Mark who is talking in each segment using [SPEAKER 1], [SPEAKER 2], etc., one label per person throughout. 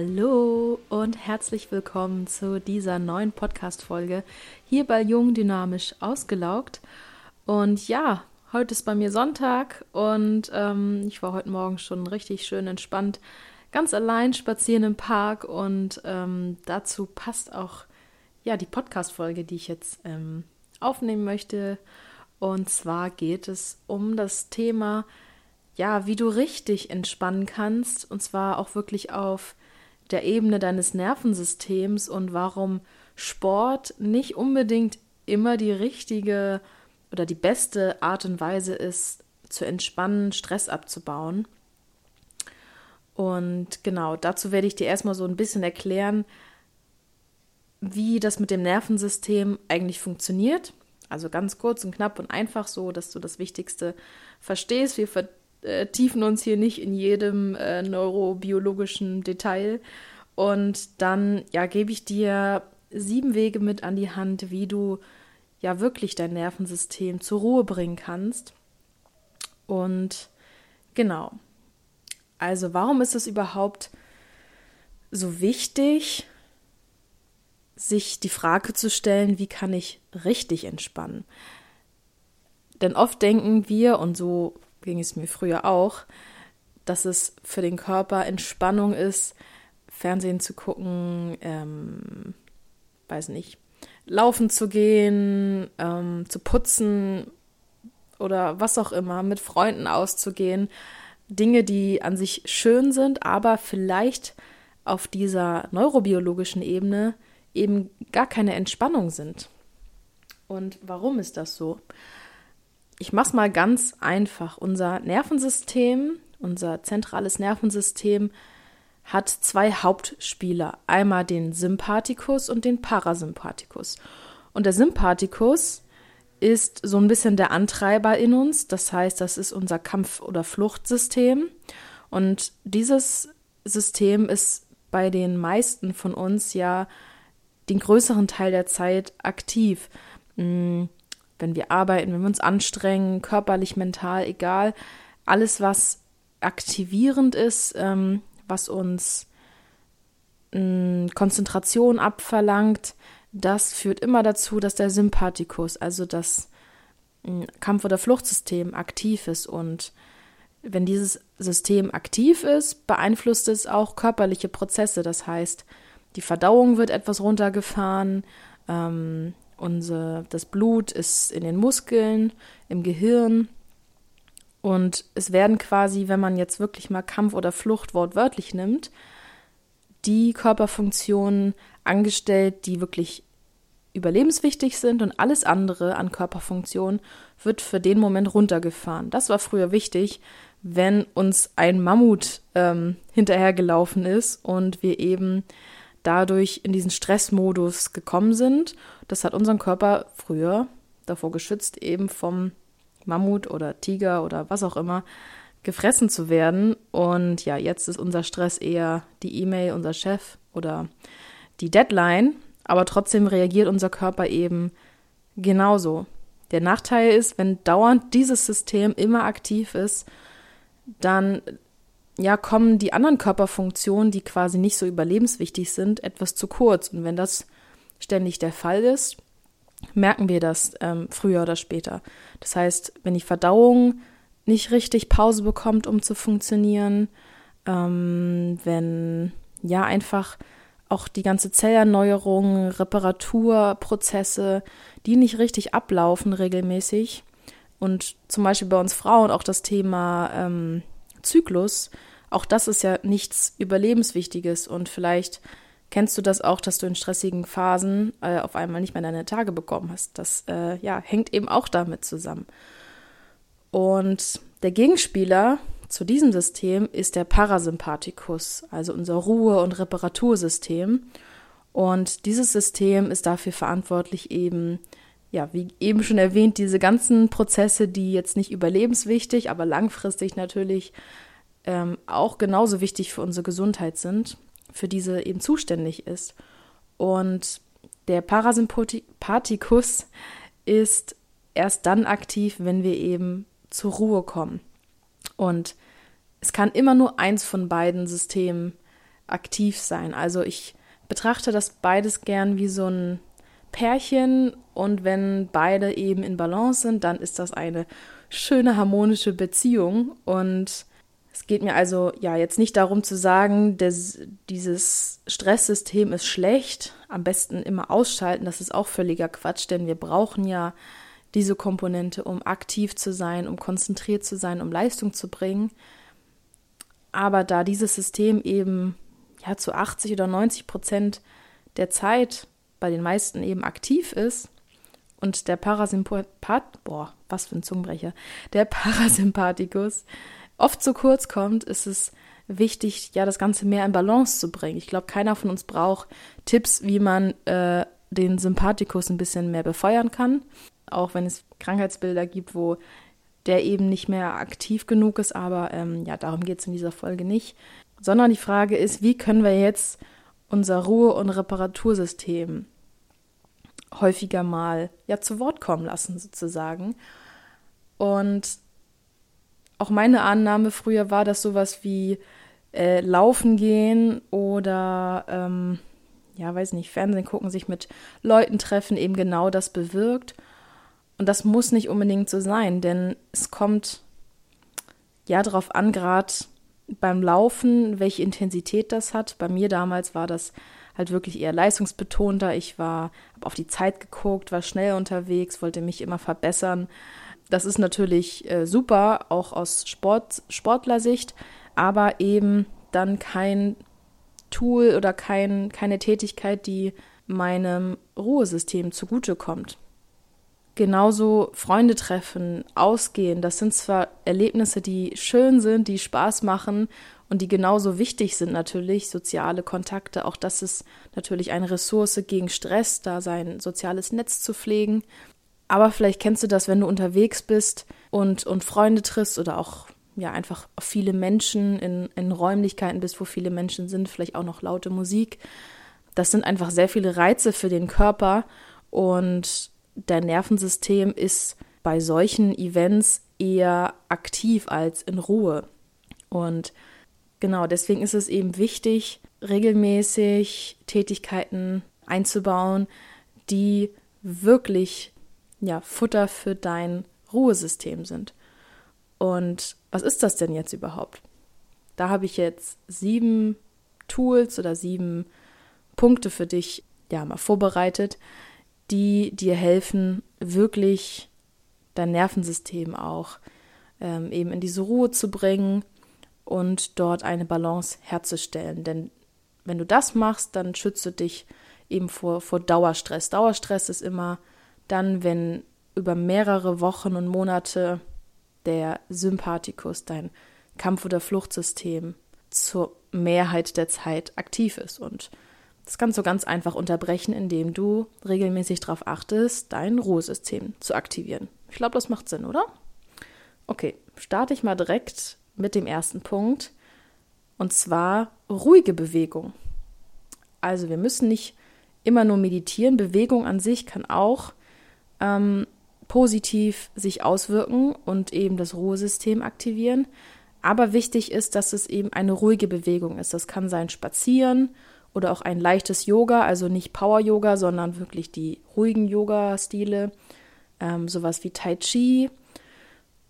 [SPEAKER 1] Hallo und herzlich willkommen zu dieser neuen Podcast-Folge hier bei Jung Dynamisch Ausgelaugt. Und ja, heute ist bei mir Sonntag und ähm, ich war heute Morgen schon richtig schön entspannt, ganz allein spazieren im Park und ähm, dazu passt auch ja die Podcast-Folge, die ich jetzt ähm, aufnehmen möchte. Und zwar geht es um das Thema, ja, wie du richtig entspannen kannst und zwar auch wirklich auf der Ebene deines Nervensystems und warum Sport nicht unbedingt immer die richtige oder die beste Art und Weise ist, zu entspannen, Stress abzubauen. Und genau, dazu werde ich dir erstmal so ein bisschen erklären, wie das mit dem Nervensystem eigentlich funktioniert. Also ganz kurz und knapp und einfach so, dass du das Wichtigste verstehst. Wir vertiefen uns hier nicht in jedem äh, neurobiologischen Detail. Und dann, ja, gebe ich dir sieben Wege mit an die Hand, wie du ja wirklich dein Nervensystem zur Ruhe bringen kannst. Und genau. Also, warum ist es überhaupt so wichtig, sich die Frage zu stellen, wie kann ich richtig entspannen? Denn oft denken wir, und so ging es mir früher auch, dass es für den Körper Entspannung ist, Fernsehen zu gucken, ähm, weiß nicht, laufen zu gehen, ähm, zu putzen oder was auch immer, mit Freunden auszugehen. Dinge, die an sich schön sind, aber vielleicht auf dieser neurobiologischen Ebene eben gar keine Entspannung sind. Und warum ist das so? Ich mache es mal ganz einfach. Unser Nervensystem, unser zentrales Nervensystem hat zwei Hauptspieler, einmal den Sympathikus und den Parasympathikus. Und der Sympathikus ist so ein bisschen der Antreiber in uns, das heißt, das ist unser Kampf- oder Fluchtsystem. Und dieses System ist bei den meisten von uns ja den größeren Teil der Zeit aktiv. Hm, wenn wir arbeiten, wenn wir uns anstrengen, körperlich, mental, egal, alles, was aktivierend ist, ähm, was uns mh, mm, Konzentration abverlangt, das führt immer dazu, dass der Sympathikus, also das mh, mm, Kampf- oder Fluchtsystem aktiv ist. Und wenn dieses System aktiv ist, beeinflusst es auch körperliche Prozesse. Das heißt, die Verdauung wird etwas runtergefahren, ähm, unser, das Blut ist in den Muskeln, im Gehirn und es werden quasi, wenn man jetzt wirklich mal Kampf oder Flucht wortwörtlich nimmt, die Körperfunktionen angestellt, die wirklich überlebenswichtig sind und alles andere an Körperfunktionen wird für den Moment runtergefahren. Das war früher wichtig, wenn uns ein Mammut ähm, hinterhergelaufen ist und wir eben dadurch in diesen Stressmodus gekommen sind. Das hat unseren Körper früher davor geschützt, eben vom Mammut oder Tiger oder was auch immer gefressen zu werden. Und ja, jetzt ist unser Stress eher die E-Mail, unser Chef oder die Deadline. Aber trotzdem reagiert unser Körper eben genauso. Der Nachteil ist, wenn dauernd dieses System immer aktiv ist, dann ja, kommen die anderen Körperfunktionen, die quasi nicht so überlebenswichtig sind, etwas zu kurz. Und wenn das ständig der Fall ist, merken wir das ähm, früher oder später. Das heißt, wenn die Verdauung nicht richtig Pause bekommt, um zu funktionieren, ähm, wenn ja einfach auch die ganze Zellerneuerung, Reparaturprozesse, die nicht richtig ablaufen regelmäßig und zum Beispiel bei uns Frauen auch das Thema ähm, Zyklus, auch das ist ja nichts Überlebenswichtiges und vielleicht Kennst du das auch, dass du in stressigen Phasen äh, auf einmal nicht mehr deine Tage bekommen hast? Das äh, ja, hängt eben auch damit zusammen. Und der Gegenspieler zu diesem System ist der Parasympathikus, also unser Ruhe- und Reparatursystem. Und dieses System ist dafür verantwortlich, eben, ja, wie eben schon erwähnt, diese ganzen Prozesse, die jetzt nicht überlebenswichtig, aber langfristig natürlich ähm, auch genauso wichtig für unsere Gesundheit sind für diese eben zuständig ist. Und der Parasympathikus ist erst dann aktiv, wenn wir eben zur Ruhe kommen. Und es kann immer nur eins von beiden Systemen aktiv sein. Also ich betrachte das beides gern wie so ein Pärchen und wenn beide eben in Balance sind, dann ist das eine schöne harmonische Beziehung und es geht mir also ja jetzt nicht darum zu sagen, dass dieses Stresssystem ist schlecht, am besten immer ausschalten, das ist auch völliger Quatsch, denn wir brauchen ja diese Komponente, um aktiv zu sein, um konzentriert zu sein, um Leistung zu bringen. Aber da dieses System eben ja zu 80 oder 90 Prozent der Zeit bei den meisten eben aktiv ist und der Parasympath, boah, was für ein Zungenbrecher, der Parasympathikus oft zu kurz kommt, ist es wichtig, ja, das Ganze mehr in Balance zu bringen. Ich glaube, keiner von uns braucht Tipps, wie man äh, den Sympathikus ein bisschen mehr befeuern kann. Auch wenn es Krankheitsbilder gibt, wo der eben nicht mehr aktiv genug ist, aber ähm, ja, darum geht es in dieser Folge nicht. Sondern die Frage ist, wie können wir jetzt unser Ruhe- und Reparatursystem häufiger mal ja zu Wort kommen lassen, sozusagen. Und auch meine Annahme früher war, dass sowas wie äh, Laufen gehen oder ähm, ja, weiß nicht, Fernsehen gucken, sich mit Leuten treffen, eben genau das bewirkt. Und das muss nicht unbedingt so sein, denn es kommt ja darauf an, gerade beim Laufen, welche Intensität das hat. Bei mir damals war das halt wirklich eher leistungsbetonter. Ich war, habe auf die Zeit geguckt, war schnell unterwegs, wollte mich immer verbessern. Das ist natürlich äh, super, auch aus Sport, Sportlersicht, aber eben dann kein Tool oder kein, keine Tätigkeit, die meinem Ruhesystem zugutekommt genauso Freunde treffen, ausgehen, das sind zwar Erlebnisse, die schön sind, die Spaß machen und die genauso wichtig sind natürlich, soziale Kontakte, auch das ist natürlich eine Ressource gegen Stress, da sein soziales Netz zu pflegen. Aber vielleicht kennst du das, wenn du unterwegs bist und, und Freunde triffst oder auch ja einfach viele Menschen in, in Räumlichkeiten bist, wo viele Menschen sind, vielleicht auch noch laute Musik. Das sind einfach sehr viele Reize für den Körper und dein Nervensystem ist bei solchen Events eher aktiv als in Ruhe. Und genau deswegen ist es eben wichtig, regelmäßig Tätigkeiten einzubauen, die wirklich ja, Futter für dein Ruhesystem sind. Und was ist das denn jetzt überhaupt? Da habe ich jetzt sieben Tools oder sieben Punkte für dich ja mal vorbereitet, die dir helfen, wirklich dein Nervensystem auch ähm, eben in diese Ruhe zu bringen und dort eine Balance herzustellen. Denn wenn du das machst, dann schützt du dich eben vor, vor Dauerstress. Dauerstress ist immer dann, wenn über mehrere Wochen und Monate der Sympathikus, dein Kampf- oder Fluchtsystem, zur Mehrheit der Zeit aktiv ist. Und das kannst du ganz einfach unterbrechen, indem du regelmäßig darauf achtest, dein Ruhesystem zu aktivieren. Ich glaube, das macht Sinn, oder? Okay, starte ich mal direkt mit dem ersten Punkt. Und zwar ruhige Bewegung. Also wir müssen nicht immer nur meditieren. Bewegung an sich kann auch ähm, positiv sich auswirken und eben das Ruhesystem aktivieren. Aber wichtig ist, dass es eben eine ruhige Bewegung ist. Das kann sein Spazieren oder auch ein leichtes Yoga, also nicht Power-Yoga, sondern wirklich die ruhigen Yoga-Stile, ähm, sowas wie Tai Chi.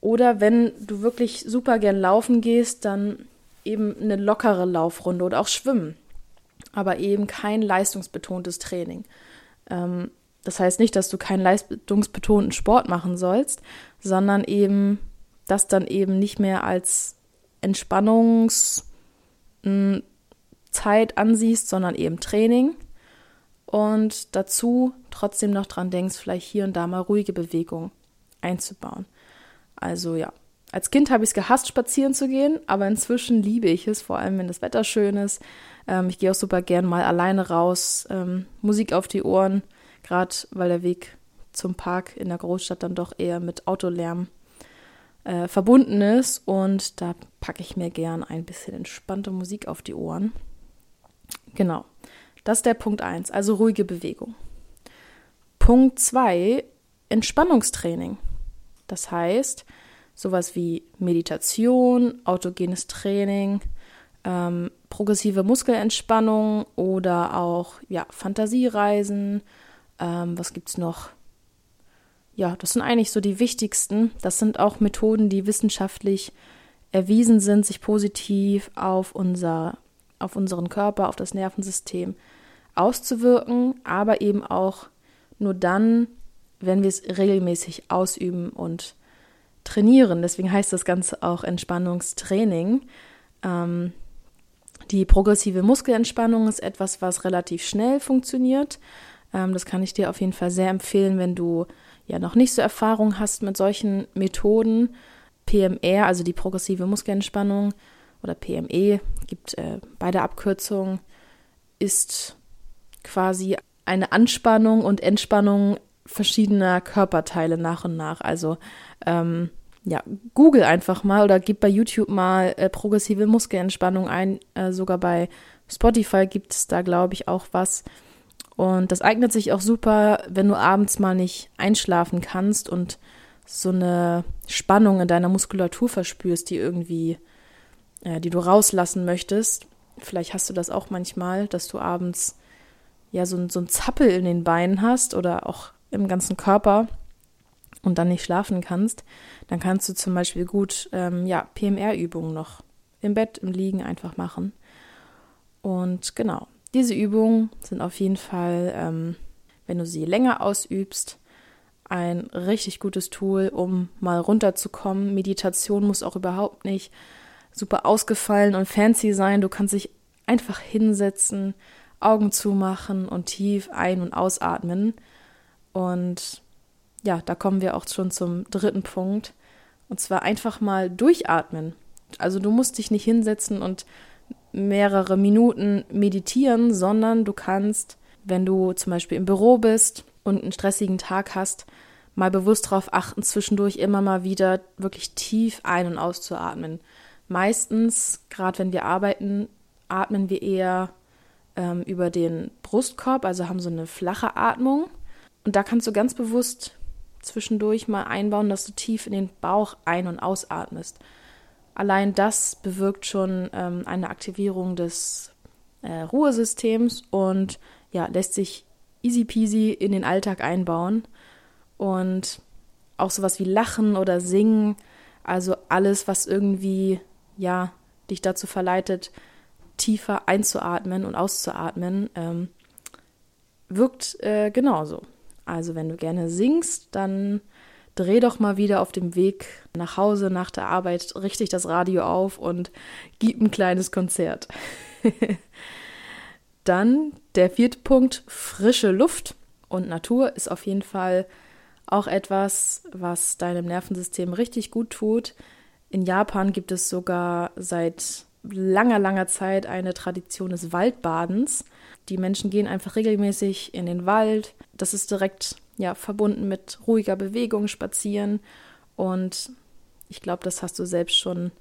[SPEAKER 1] Oder wenn du wirklich super gern laufen gehst, dann eben eine lockere Laufrunde oder auch Schwimmen, aber eben kein leistungsbetontes Training. Ähm, das heißt nicht, dass du keinen leistungsbetonten Sport machen sollst, sondern eben das dann eben nicht mehr als Entspannungs- Zeit ansiehst, sondern eben Training. Und dazu trotzdem noch dran denkst, vielleicht hier und da mal ruhige Bewegung einzubauen. Also ja, als Kind habe ich es gehasst, spazieren zu gehen, aber inzwischen liebe ich es, vor allem wenn das Wetter schön ist. Ähm, ich gehe auch super gern mal alleine raus, ähm, Musik auf die Ohren, gerade weil der Weg zum Park in der Großstadt dann doch eher mit Autolärm äh, verbunden ist. Und da packe ich mir gern ein bisschen entspannte Musik auf die Ohren. Genau. Das ist der Punkt 1, also ruhige Bewegung. Punkt 2, Entspannungstraining. Das heißt, sowas wie Meditation, autogenes Training, ähm, progressive Muskelentspannung oder auch ja, Fantasiereisen. Ähm, was es noch? Ja, das sind eigentlich so die wichtigsten. Das sind auch Methoden, die wissenschaftlich erwiesen sind, sich positiv auf unser, auf unseren Körper, auf das Nervensystem auszuwirken, aber eben auch nur dann, wenn wir es regelmäßig ausüben und trainieren. Deswegen heißt das Ganze auch Entspannungstraining. Ähm, die progressive Muskelentspannung ist etwas, was relativ schnell funktioniert. Ähm, das kann ich dir auf jeden Fall sehr empfehlen, wenn du ja noch nicht so Erfahrung hast mit solchen Methoden. PMR, also die progressive Muskelentspannung oder PME, gibt äh, beide Abkürzungen, ist quasi eine Anspannung und Entspannung verschiedener Körperteile nach und nach. Also ähm, ja, google einfach mal oder gib bei YouTube mal äh, progressive Muskelentspannung ein. Äh, sogar bei Spotify gibt es da, glaube ich, auch was. Und das eignet sich auch super, wenn du abends mal nicht einschlafen kannst und so eine Spannung in deiner Muskulatur verspürst, die irgendwie, äh, die du rauslassen möchtest. Vielleicht hast du das auch manchmal, dass du abends ja so, so ein Zappel in den Beinen hast oder auch im ganzen Körper und dann nicht schlafen kannst, dann kannst du zum Beispiel gut ähm, ja, PMR-Übungen noch im Bett, im Liegen einfach machen. Und genau, diese Übungen sind auf jeden Fall, ähm, wenn du sie länger ausübst, ein richtig gutes Tool, um mal runterzukommen. Meditation muss auch überhaupt nicht super ausgefallen und fancy sein. Du kannst dich einfach hinsetzen, Augen zumachen und tief ein- und ausatmen. Und ja, da kommen wir auch schon zum dritten Punkt. Und zwar einfach mal durchatmen. Also du musst dich nicht hinsetzen und mehrere Minuten meditieren, sondern du kannst, wenn du zum Beispiel im Büro bist und einen stressigen Tag hast, mal bewusst darauf achten, zwischendurch immer mal wieder wirklich tief ein- und auszuatmen. Meistens, gerade wenn wir arbeiten, atmen wir eher ähm, über den Brustkorb, also haben so eine flache Atmung. Und da kannst du ganz bewusst zwischendurch mal einbauen, dass du tief in den Bauch ein- und ausatmest. Allein das bewirkt schon ähm, eine Aktivierung des äh, Ruhesystems und ja, lässt sich easy peasy in den Alltag einbauen. Und auch sowas wie Lachen oder Singen, also alles, was irgendwie, ja, dich dazu verleitet, tiefer einzuatmen und auszuatmen, ähm, wirkt äh, genauso. Also wenn du gerne singst, dann dreh doch mal wieder auf dem Weg nach Hause nach der Arbeit richtig das Radio auf und gib ein kleines Konzert. dann der vierte Punkt, frische Luft und Natur ist auf jeden Fall auch etwas, was deinem Nervensystem richtig gut tut. In Japan gibt es sogar seit langer, langer Zeit eine Tradition des Waldbadens. Die Menschen gehen einfach regelmäßig in den Wald. Das ist direkt ja, verbunden mit ruhiger Bewegung, Spazieren. Und ich glaube, das hast du selbst schon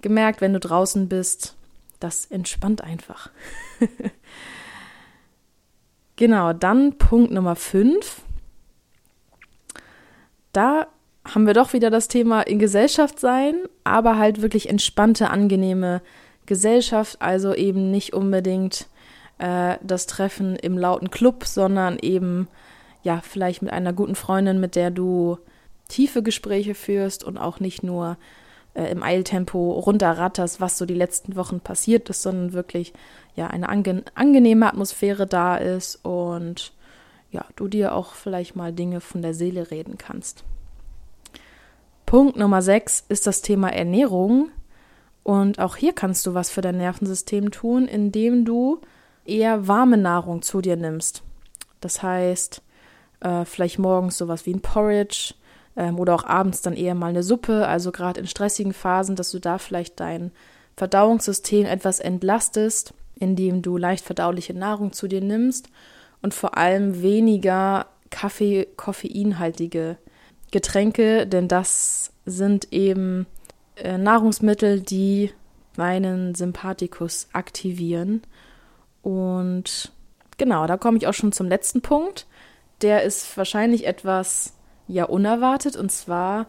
[SPEAKER 1] gemerkt, wenn du draußen bist. Das entspannt einfach. genau, dann Punkt Nummer 5. Da haben wir doch wieder das Thema in Gesellschaft sein, aber halt wirklich entspannte, angenehme Gesellschaft, also eben nicht unbedingt äh, das Treffen im lauten Club, sondern eben ja vielleicht mit einer guten Freundin, mit der du tiefe Gespräche führst und auch nicht nur äh, im Eiltempo runterratterst, was so die letzten Wochen passiert ist, sondern wirklich ja eine ange angenehme Atmosphäre da ist und ja, du dir auch vielleicht mal Dinge von der Seele reden kannst. Punkt Nummer 6 ist das Thema Ernährung. Und auch hier kannst du was für dein Nervensystem tun, indem du eher warme Nahrung zu dir nimmst. Das heißt, äh, vielleicht morgens sowas wie ein Porridge ähm, oder auch abends dann eher mal eine Suppe. Also gerade in stressigen Phasen, dass du da vielleicht dein Verdauungssystem etwas entlastest, indem du leicht verdauliche Nahrung zu dir nimmst und vor allem weniger Kaffee, koffeinhaltige Getränke, denn das sind eben äh, Nahrungsmittel, die meinen Sympathikus aktivieren. Und genau, da komme ich auch schon zum letzten Punkt. Der ist wahrscheinlich etwas ja unerwartet und zwar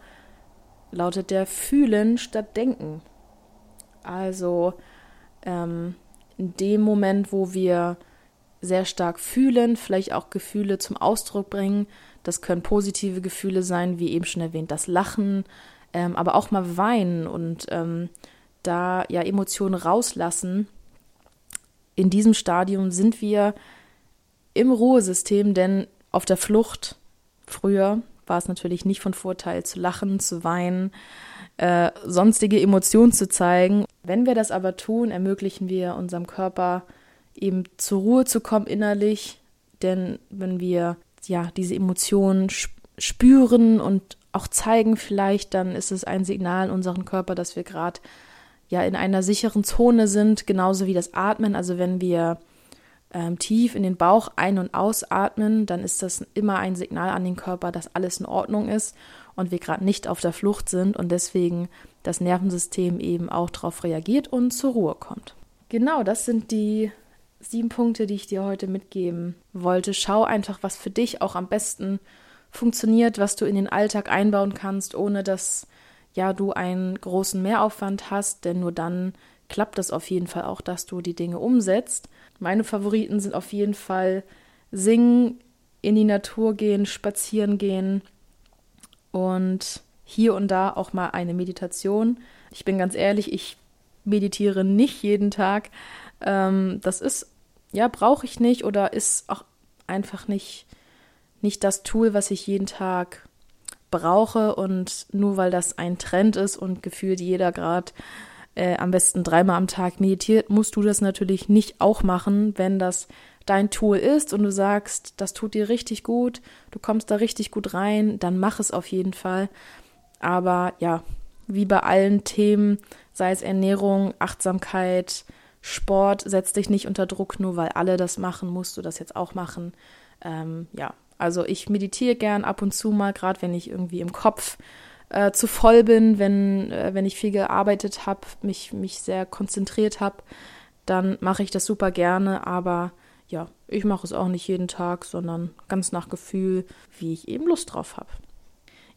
[SPEAKER 1] lautet der Fühlen statt Denken. Also ähm, in dem Moment, wo wir sehr stark fühlen, vielleicht auch Gefühle zum Ausdruck bringen. Das können positive Gefühle sein, wie eben schon erwähnt, das Lachen, ähm, aber auch mal weinen und ähm, da ja Emotionen rauslassen. In diesem Stadium sind wir im Ruhesystem, denn auf der Flucht früher war es natürlich nicht von Vorteil zu lachen, zu weinen, äh, sonstige Emotionen zu zeigen. Wenn wir das aber tun, ermöglichen wir unserem Körper eben zur Ruhe zu kommen innerlich, denn wenn wir ja diese Emotionen spüren und auch zeigen vielleicht, dann ist es ein Signal in unserem Körper, dass wir gerade ja in einer sicheren Zone sind, genauso wie das Atmen. Also wenn wir ähm, tief in den Bauch ein- und ausatmen, dann ist das immer ein Signal an den Körper, dass alles in Ordnung ist und wir gerade nicht auf der Flucht sind und deswegen das Nervensystem eben auch darauf reagiert und zur Ruhe kommt. Genau, das sind die sieben Punkte, die ich dir heute mitgeben wollte. Schau einfach, was für dich auch am besten funktioniert, was du in den Alltag einbauen kannst, ohne dass ja du einen großen Mehraufwand hast, denn nur dann klappt es auf jeden Fall auch, dass du die Dinge umsetzt. Meine Favoriten sind auf jeden Fall singen, in die Natur gehen, spazieren gehen und hier und da auch mal eine Meditation. Ich bin ganz ehrlich, ich meditiere nicht jeden Tag. Ähm, das ist, ja, brauche ich nicht oder ist auch einfach nicht, nicht das Tool, was ich jeden Tag brauche. Und nur weil das ein Trend ist und gefühlt jeder gerade äh, am besten dreimal am Tag meditiert, musst du das natürlich nicht auch machen, wenn das dein Tool ist und du sagst, das tut dir richtig gut, du kommst da richtig gut rein, dann mach es auf jeden Fall. Aber ja, wie bei allen Themen, sei es Ernährung, Achtsamkeit, Sport, setz dich nicht unter Druck, nur weil alle das machen, musst du das jetzt auch machen. Ähm, ja, also ich meditiere gern ab und zu mal, gerade wenn ich irgendwie im Kopf äh, zu voll bin, wenn, äh, wenn ich viel gearbeitet habe, mich, mich sehr konzentriert habe, dann mache ich das super gerne, aber ja, ich mache es auch nicht jeden Tag, sondern ganz nach Gefühl, wie ich eben Lust drauf habe.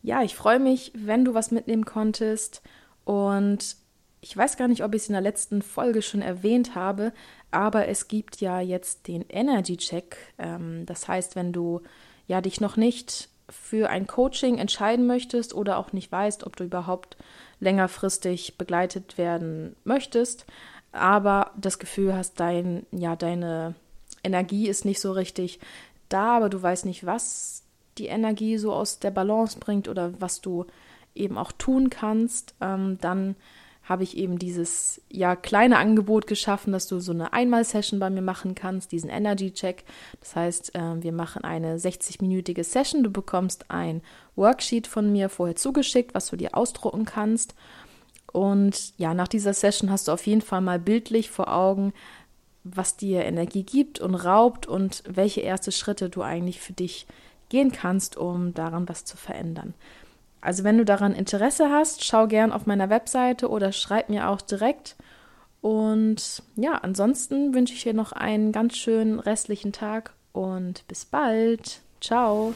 [SPEAKER 1] Ja, ich freue mich, wenn du was mitnehmen konntest und ich weiß gar nicht, ob ich es in der letzten Folge schon erwähnt habe, aber es gibt ja jetzt den Energy Check. Ähm, das heißt, wenn du ja dich noch nicht für ein Coaching entscheiden möchtest oder auch nicht weißt, ob du überhaupt längerfristig begleitet werden möchtest, aber das Gefühl hast, dein, ja, deine Energie ist nicht so richtig da, aber du weißt nicht, was die Energie so aus der Balance bringt oder was du eben auch tun kannst, ähm, dann habe ich eben dieses ja kleine Angebot geschaffen, dass du so eine Einmal-Session bei mir machen kannst, diesen Energy-Check. Das heißt, äh, wir machen eine 60-minütige Session. Du bekommst ein Worksheet von mir vorher zugeschickt, was du dir ausdrucken kannst. Und ja, nach dieser Session hast du auf jeden Fall mal bildlich vor Augen, was dir Energie gibt und raubt und welche erste Schritte du eigentlich für dich gehen kannst, um daran was zu verändern. Also wenn du daran Interesse hast, schau gern auf meiner Webseite oder schreib mir auch direkt. Und ja, ansonsten wünsche ich dir noch einen ganz schönen restlichen Tag und bis bald. Ciao.